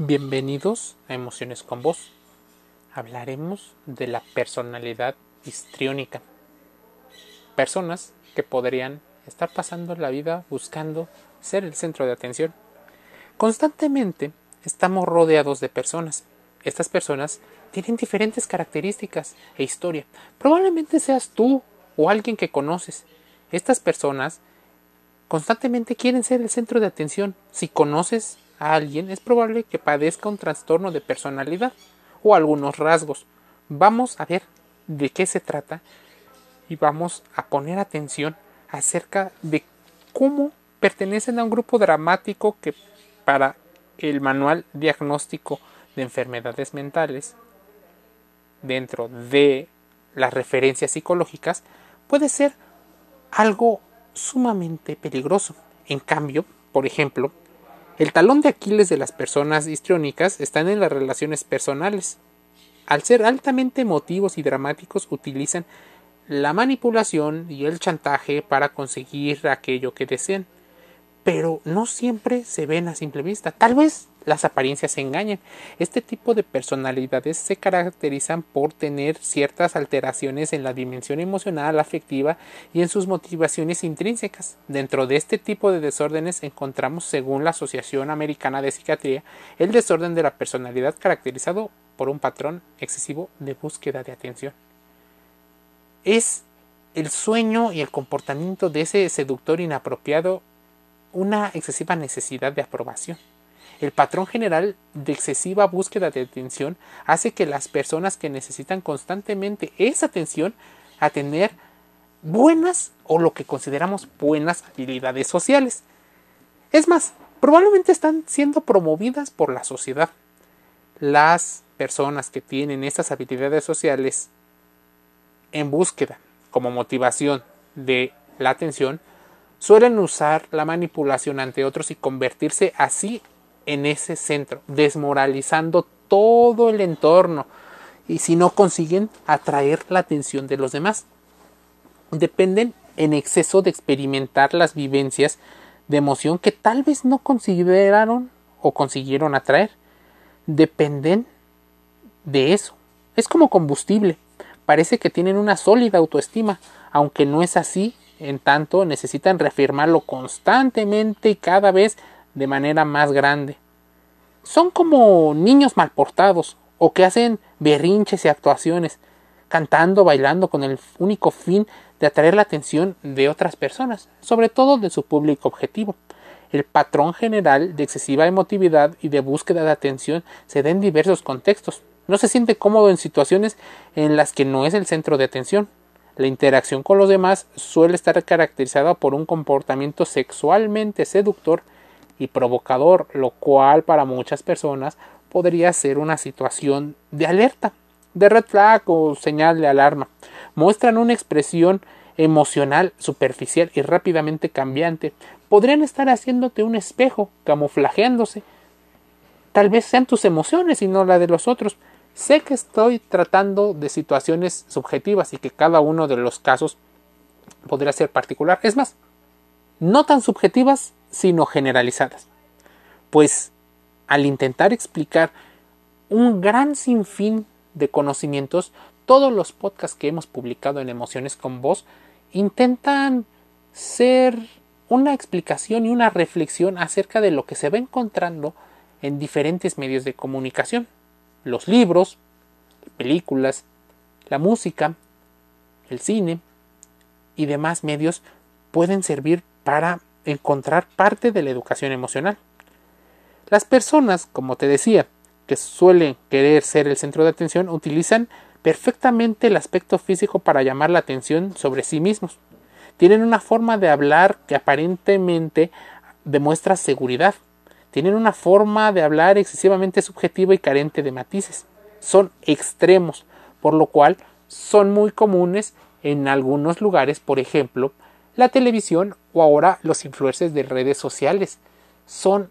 Bienvenidos a Emociones con Vos. Hablaremos de la personalidad histriónica. Personas que podrían estar pasando la vida buscando ser el centro de atención. Constantemente estamos rodeados de personas. Estas personas tienen diferentes características e historia. Probablemente seas tú o alguien que conoces. Estas personas constantemente quieren ser el centro de atención. Si conoces a alguien, es probable que padezca un trastorno de personalidad o algunos rasgos. Vamos a ver de qué se trata y vamos a poner atención acerca de cómo pertenecen a un grupo dramático que para el manual diagnóstico de enfermedades mentales dentro de las referencias psicológicas puede ser algo sumamente peligroso. En cambio, por ejemplo, el talón de Aquiles de las personas histriónicas están en las relaciones personales. Al ser altamente emotivos y dramáticos, utilizan la manipulación y el chantaje para conseguir aquello que desean. Pero no siempre se ven a simple vista. Tal vez las apariencias engañan. Este tipo de personalidades se caracterizan por tener ciertas alteraciones en la dimensión emocional, afectiva y en sus motivaciones intrínsecas. Dentro de este tipo de desórdenes encontramos, según la Asociación Americana de Psiquiatría, el desorden de la personalidad caracterizado por un patrón excesivo de búsqueda de atención. Es el sueño y el comportamiento de ese seductor inapropiado una excesiva necesidad de aprobación. El patrón general de excesiva búsqueda de atención hace que las personas que necesitan constantemente esa atención a tener buenas o lo que consideramos buenas habilidades sociales. Es más, probablemente están siendo promovidas por la sociedad. Las personas que tienen esas habilidades sociales en búsqueda como motivación de la atención suelen usar la manipulación ante otros y convertirse así en ese centro, desmoralizando todo el entorno y si no consiguen atraer la atención de los demás. Dependen en exceso de experimentar las vivencias de emoción que tal vez no consideraron o consiguieron atraer. Dependen de eso. Es como combustible. Parece que tienen una sólida autoestima, aunque no es así, en tanto necesitan reafirmarlo constantemente y cada vez de manera más grande. Son como niños mal portados o que hacen berrinches y actuaciones, cantando, bailando con el único fin de atraer la atención de otras personas, sobre todo de su público objetivo. El patrón general de excesiva emotividad y de búsqueda de atención se da en diversos contextos. No se siente cómodo en situaciones en las que no es el centro de atención. La interacción con los demás suele estar caracterizada por un comportamiento sexualmente seductor y provocador, lo cual para muchas personas podría ser una situación de alerta, de red flag o señal de alarma. Muestran una expresión emocional superficial y rápidamente cambiante. Podrían estar haciéndote un espejo, camuflajeándose. Tal vez sean tus emociones y no la de los otros. Sé que estoy tratando de situaciones subjetivas y que cada uno de los casos podría ser particular. Es más, no tan subjetivas sino generalizadas. Pues al intentar explicar un gran sinfín de conocimientos, todos los podcasts que hemos publicado en Emociones con Voz intentan ser una explicación y una reflexión acerca de lo que se va encontrando en diferentes medios de comunicación. Los libros, películas, la música, el cine y demás medios pueden servir para encontrar parte de la educación emocional. Las personas, como te decía, que suelen querer ser el centro de atención, utilizan perfectamente el aspecto físico para llamar la atención sobre sí mismos. Tienen una forma de hablar que aparentemente demuestra seguridad. Tienen una forma de hablar excesivamente subjetiva y carente de matices. Son extremos, por lo cual son muy comunes en algunos lugares, por ejemplo, la televisión o ahora los influencers de redes sociales son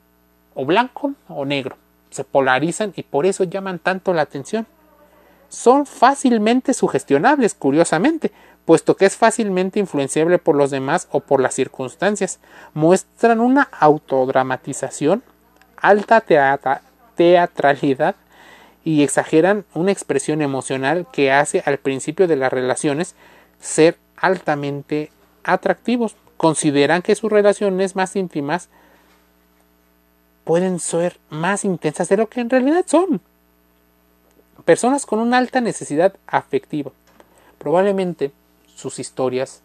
o blanco o negro, se polarizan y por eso llaman tanto la atención. Son fácilmente sugestionables, curiosamente, puesto que es fácilmente influenciable por los demás o por las circunstancias. Muestran una autodramatización, alta teatralidad y exageran una expresión emocional que hace al principio de las relaciones ser altamente atractivos. Consideran que sus relaciones más íntimas pueden ser más intensas de lo que en realidad son. Personas con una alta necesidad afectiva. Probablemente sus historias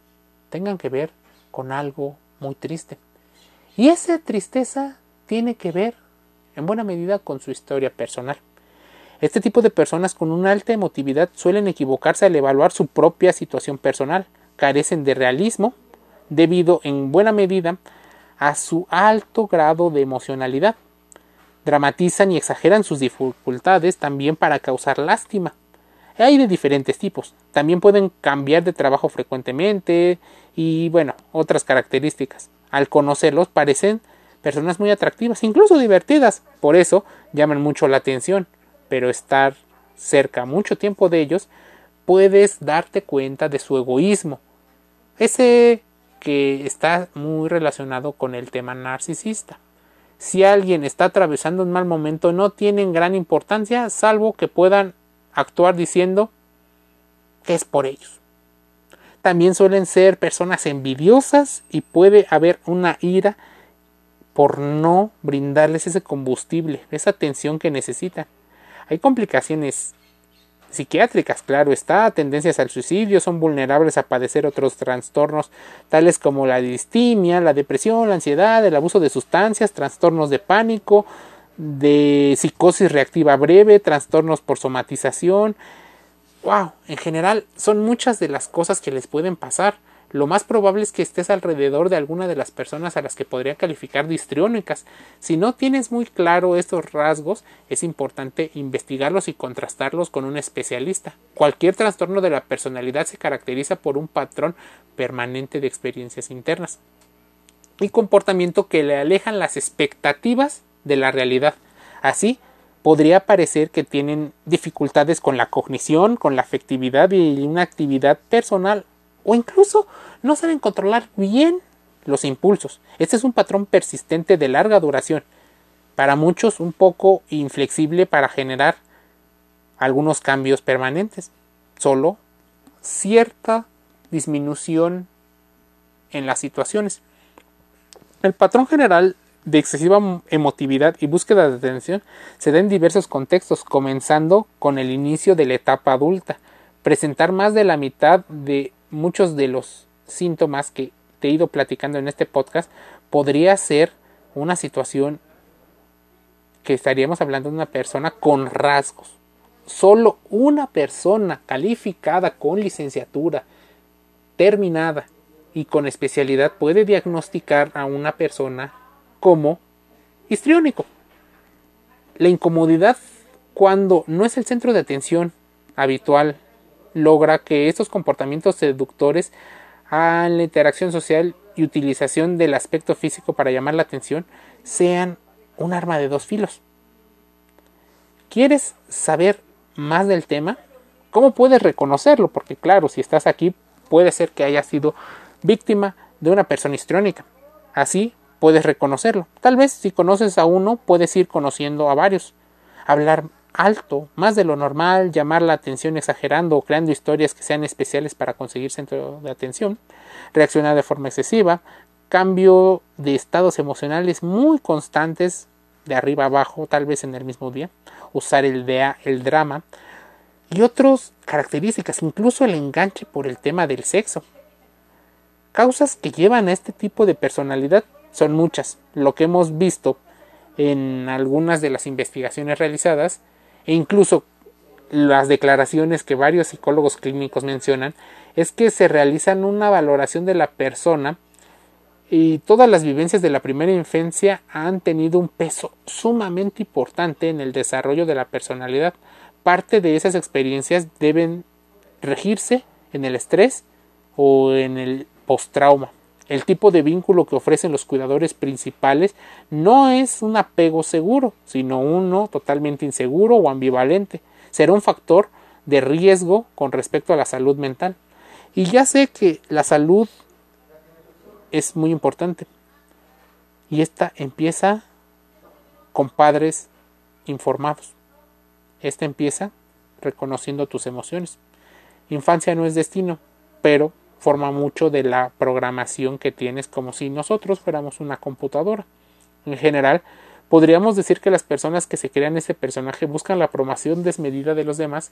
tengan que ver con algo muy triste. Y esa tristeza tiene que ver en buena medida con su historia personal. Este tipo de personas con una alta emotividad suelen equivocarse al evaluar su propia situación personal, carecen de realismo debido en buena medida a su alto grado de emocionalidad. Dramatizan y exageran sus dificultades también para causar lástima. Hay de diferentes tipos. También pueden cambiar de trabajo frecuentemente y bueno, otras características. Al conocerlos parecen personas muy atractivas, incluso divertidas. Por eso llaman mucho la atención. Pero estar cerca mucho tiempo de ellos, puedes darte cuenta de su egoísmo. Ese que está muy relacionado con el tema narcisista. Si alguien está atravesando un mal momento, no tienen gran importancia, salvo que puedan actuar diciendo que es por ellos. También suelen ser personas envidiosas y puede haber una ira por no brindarles ese combustible, esa atención que necesitan. Hay complicaciones psiquiátricas, claro está, tendencias al suicidio, son vulnerables a padecer otros trastornos tales como la distimia, la depresión, la ansiedad, el abuso de sustancias, trastornos de pánico, de psicosis reactiva breve, trastornos por somatización. Wow, en general son muchas de las cosas que les pueden pasar lo más probable es que estés alrededor de alguna de las personas a las que podría calificar de histriónicas. Si no tienes muy claro estos rasgos, es importante investigarlos y contrastarlos con un especialista. Cualquier trastorno de la personalidad se caracteriza por un patrón permanente de experiencias internas y comportamiento que le alejan las expectativas de la realidad. Así, podría parecer que tienen dificultades con la cognición, con la afectividad y una actividad personal o incluso no saben controlar bien los impulsos. Este es un patrón persistente de larga duración, para muchos un poco inflexible para generar algunos cambios permanentes, solo cierta disminución en las situaciones. El patrón general de excesiva emotividad y búsqueda de atención se da en diversos contextos, comenzando con el inicio de la etapa adulta. Presentar más de la mitad de muchos de los síntomas que te he ido platicando en este podcast podría ser una situación que estaríamos hablando de una persona con rasgos. Solo una persona calificada con licenciatura, terminada y con especialidad puede diagnosticar a una persona como histriónico. La incomodidad cuando no es el centro de atención habitual logra que estos comportamientos seductores a la interacción social y utilización del aspecto físico para llamar la atención sean un arma de dos filos. ¿Quieres saber más del tema? ¿Cómo puedes reconocerlo? Porque claro, si estás aquí puede ser que hayas sido víctima de una persona histriónica. Así puedes reconocerlo. Tal vez si conoces a uno puedes ir conociendo a varios. Hablar alto, más de lo normal, llamar la atención exagerando o creando historias que sean especiales para conseguir centro de atención, reaccionar de forma excesiva, cambio de estados emocionales muy constantes de arriba abajo, tal vez en el mismo día, usar el, el drama y otras características, incluso el enganche por el tema del sexo. Causas que llevan a este tipo de personalidad son muchas. Lo que hemos visto en algunas de las investigaciones realizadas e incluso las declaraciones que varios psicólogos clínicos mencionan es que se realizan una valoración de la persona y todas las vivencias de la primera infancia han tenido un peso sumamente importante en el desarrollo de la personalidad. Parte de esas experiencias deben regirse en el estrés o en el postrauma. El tipo de vínculo que ofrecen los cuidadores principales no es un apego seguro, sino uno totalmente inseguro o ambivalente. Será un factor de riesgo con respecto a la salud mental. Y ya sé que la salud es muy importante. Y esta empieza con padres informados. Este empieza reconociendo tus emociones. Infancia no es destino, pero forma mucho de la programación que tienes como si nosotros fuéramos una computadora. En general, podríamos decir que las personas que se crean ese personaje buscan la aprobación desmedida de los demás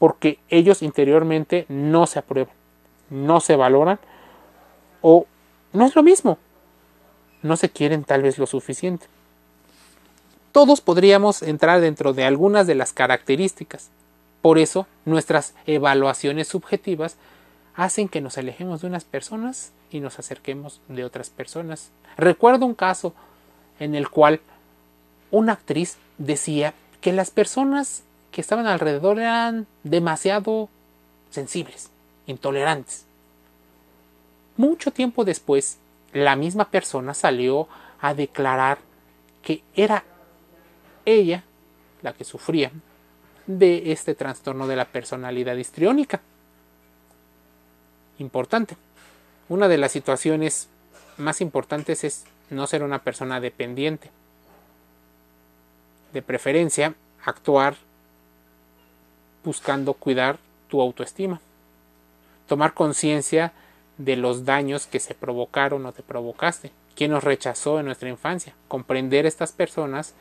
porque ellos interiormente no se aprueban, no se valoran o no es lo mismo, no se quieren tal vez lo suficiente. Todos podríamos entrar dentro de algunas de las características. Por eso, nuestras evaluaciones subjetivas hacen que nos alejemos de unas personas y nos acerquemos de otras personas. Recuerdo un caso en el cual una actriz decía que las personas que estaban alrededor eran demasiado sensibles, intolerantes. Mucho tiempo después, la misma persona salió a declarar que era ella la que sufría de este trastorno de la personalidad histriónica. Importante. Una de las situaciones más importantes es no ser una persona dependiente. De preferencia, actuar buscando cuidar tu autoestima. Tomar conciencia de los daños que se provocaron o te provocaste. ¿Quién nos rechazó en nuestra infancia? Comprender estas personas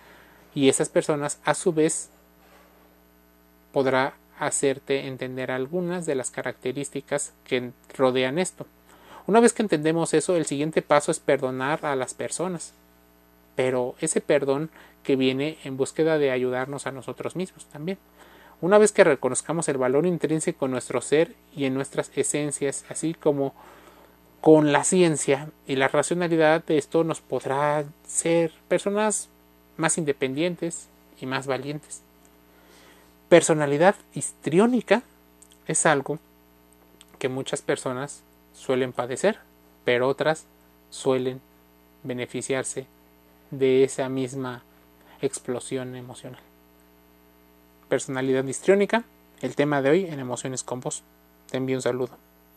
y esas personas a su vez podrá hacerte entender algunas de las características que rodean esto. Una vez que entendemos eso, el siguiente paso es perdonar a las personas. Pero ese perdón que viene en búsqueda de ayudarnos a nosotros mismos también. Una vez que reconozcamos el valor intrínseco en nuestro ser y en nuestras esencias, así como con la ciencia y la racionalidad de esto nos podrá ser personas más independientes y más valientes. Personalidad histriónica es algo que muchas personas suelen padecer, pero otras suelen beneficiarse de esa misma explosión emocional. Personalidad histriónica, el tema de hoy en Emociones con Vos. Te envío un saludo.